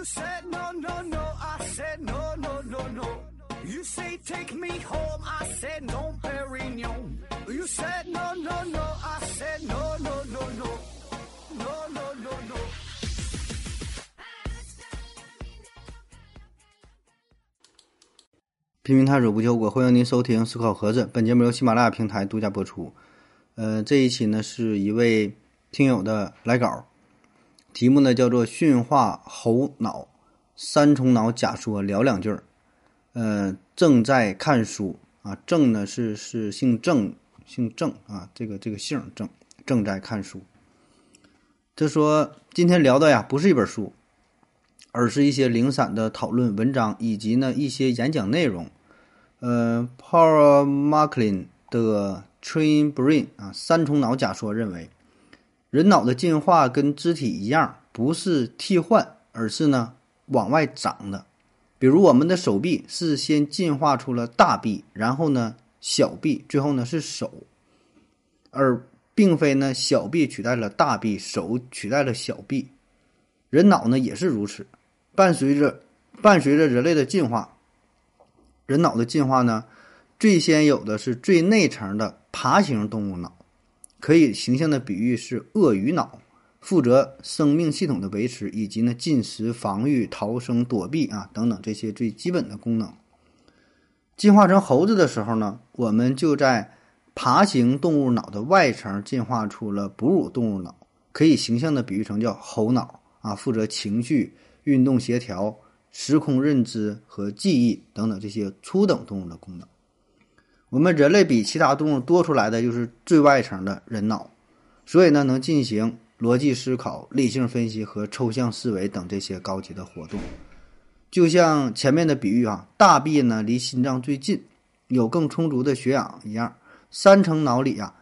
You said no, no, no, I said no, no, no, no. You say take me home, I said no, Perignon. You said no, no, no, I said no, no, no, no. No, no, no, no. 拼命探索不求果，欢迎您收听思考盒子。本节目由喜马拉雅平台独家播出。呃，这一期呢是一位听友的来稿，题目呢叫做“驯化猴脑三重脑假说”，聊两句儿。呃，正在看书啊，郑呢是是姓郑，姓郑啊，这个这个姓郑，正在看书。他说今天聊的呀不是一本书，而是一些零散的讨论文章以及呢一些演讲内容。呃，Paul Macklin 的 Train Brain 啊，三重脑假说认为，人脑的进化跟肢体一样，不是替换，而是呢往外长的。比如我们的手臂是先进化出了大臂，然后呢小臂，最后呢是手，而并非呢小臂取代了大臂，手取代了小臂。人脑呢也是如此，伴随着伴随着人类的进化。人脑的进化呢，最先有的是最内层的爬行动物脑，可以形象的比喻是鳄鱼脑，负责生命系统的维持以及呢进食、防御、逃生、躲避啊等等这些最基本的功能。进化成猴子的时候呢，我们就在爬行动物脑的外层进化出了哺乳动物脑，可以形象的比喻成叫猴脑啊，负责情绪、运动协调。时空认知和记忆等等这些初等动物的功能，我们人类比其他动物多出来的就是最外层的人脑，所以呢能进行逻辑思考、理性分析和抽象思维等这些高级的活动。就像前面的比喻啊，大臂呢离心脏最近，有更充足的血氧一样。三层脑里啊，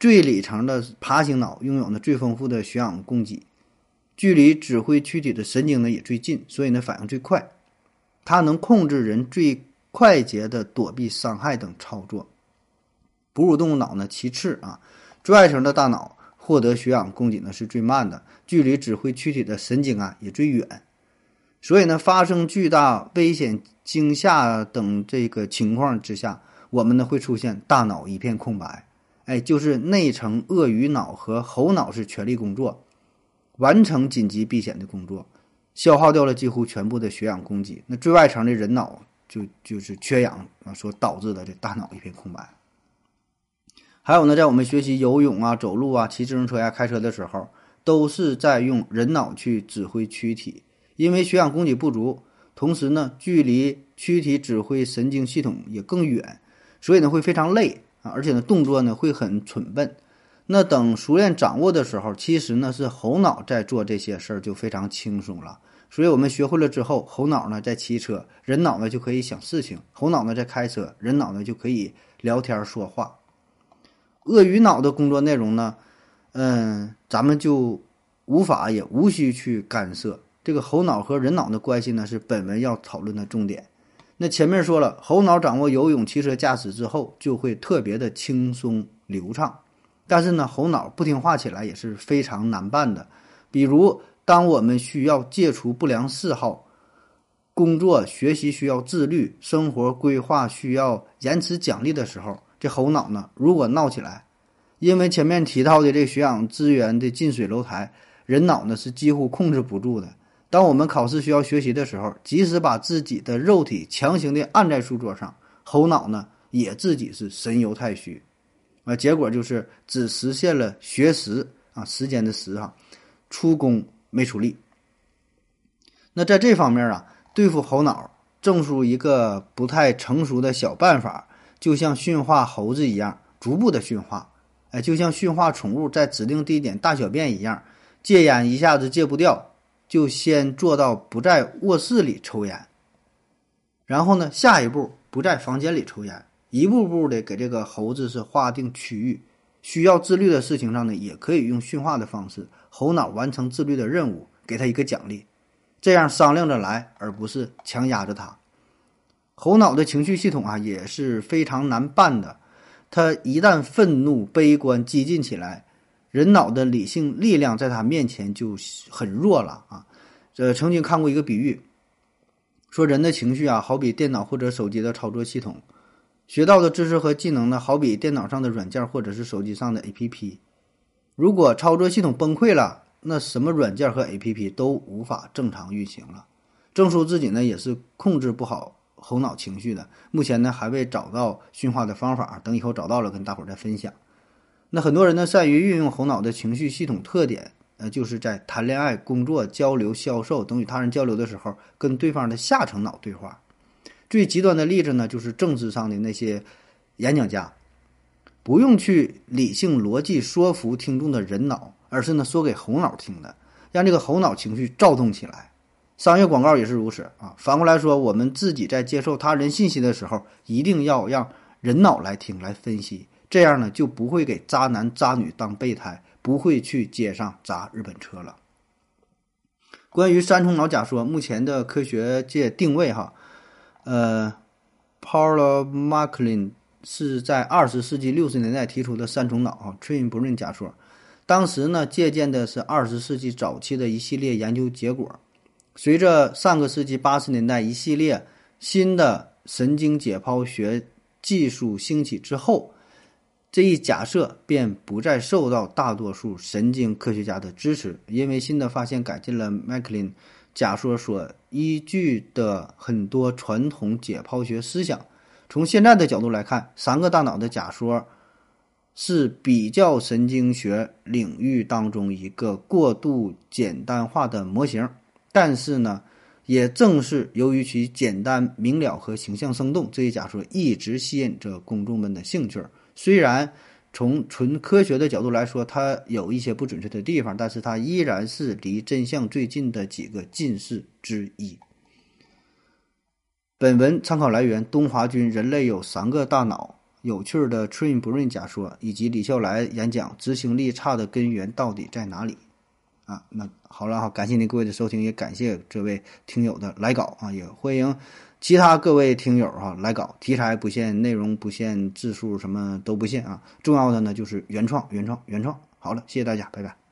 最里层的爬行脑拥有呢最丰富的血氧供给。距离指挥躯体的神经呢也最近，所以呢反应最快，它能控制人最快捷的躲避伤害等操作。哺乳动物脑呢其次啊，最外层的大脑获得血氧供给呢是最慢的，距离指挥躯体的神经啊也最远，所以呢发生巨大危险、惊吓等这个情况之下，我们呢会出现大脑一片空白，哎，就是内层鳄鱼脑和猴脑是全力工作。完成紧急避险的工作，消耗掉了几乎全部的血氧供给，那最外层的人脑就就是缺氧啊所导致的这大脑一片空白。还有呢，在我们学习游泳啊、走路啊、骑自行车呀、开车的时候，都是在用人脑去指挥躯体，因为血氧供给不足，同时呢，距离躯体指挥神经系统也更远，所以呢会非常累啊，而且呢动作呢会很蠢笨。那等熟练掌握的时候，其实呢是猴脑在做这些事儿就非常轻松了。所以我们学会了之后，猴脑呢在骑车，人脑呢就可以想事情；猴脑呢在开车，人脑呢就可以聊天说话。鳄鱼脑的工作内容呢，嗯，咱们就无法也无需去干涉。这个猴脑和人脑的关系呢，是本文要讨论的重点。那前面说了，猴脑掌握游泳、骑车、驾驶之后，就会特别的轻松流畅。但是呢，猴脑不听话起来也是非常难办的。比如，当我们需要戒除不良嗜好、工作学习需要自律、生活规划需要延迟奖励的时候，这猴脑呢，如果闹起来，因为前面提到的这血氧资源的近水楼台，人脑呢是几乎控制不住的。当我们考试需要学习的时候，即使把自己的肉体强行的按在书桌上，猴脑呢也自己是神游太虚。啊，结果就是只实现了学时啊，时间的时哈，出工没出力。那在这方面啊，对付猴脑，正叔一个不太成熟的小办法，就像驯化猴子一样，逐步的驯化。哎，就像驯化宠物在指定地点大小便一样，戒烟一下子戒不掉，就先做到不在卧室里抽烟，然后呢，下一步不在房间里抽烟。一步步的给这个猴子是划定区域，需要自律的事情上呢，也可以用驯化的方式，猴脑完成自律的任务，给他一个奖励，这样商量着来，而不是强压着他。猴脑的情绪系统啊也是非常难办的，他一旦愤怒、悲观、激进起来，人脑的理性力量在他面前就很弱了啊。呃，曾经看过一个比喻，说人的情绪啊，好比电脑或者手机的操作系统，学到的知识和技能呢，好比电脑上的软件或者是手机上的 APP。如果操作系统崩溃了，那什么软件和 APP 都无法正常运行了。郑叔自己呢也是控制不好猴脑情绪的，目前呢还未找到驯化的方法，等以后找到了跟大伙儿再分享。那很多人呢善于运用猴脑的情绪系统特点，呃，就是在谈恋爱、工作、交流、销售等与他人交流的时候，跟对方的下层脑对话。最极端的例子呢，就是政治上的那些演讲家，不用去理性逻辑说服听众的人脑，而是呢说给猴脑听的，让这个猴脑情绪躁动起来。商业广告也是如此啊。反过来说，我们自己在接受他人信息的时候，一定要让人脑来听、来分析，这样呢就不会给渣男渣女当备胎，不会去街上砸日本车了。关于三重脑假说，目前的科学界定位哈，呃，Paul Macklin 是在二十世纪六十年代提出的三重脑啊 （Twin Brain） 假说，当时呢借鉴的是二十世纪早期的一系列研究结果。随着上个世纪八十年代一系列新的神经解剖学技术兴起之后，这一假设便不再受到大多数神经科学家的支持，因为新的发现改进了麦克林假说所依据的很多传统解剖学思想。从现在的角度来看，三个大脑的假说是比较神经学领域当中一个过度简单化的模型。但是呢，也正是由于其简单明了和形象生动，这一假说一直吸引着公众们的兴趣。虽然从纯科学的角度来说，它有一些不准确的地方，但是它依然是离真相最近的几个近视之一。本文参考来源：东华君《人类有三个大脑》，有趣的 Train Brain 假说，以及李笑来演讲《执行力差的根源到底在哪里》。啊，那好了哈，感谢您各位的收听，也感谢这位听友的来稿啊，也欢迎其他各位听友哈来搞，题材不限，内容不限，字数什么都不限啊，重要的呢就是原创，原创，原创。好了，谢谢大家，拜拜。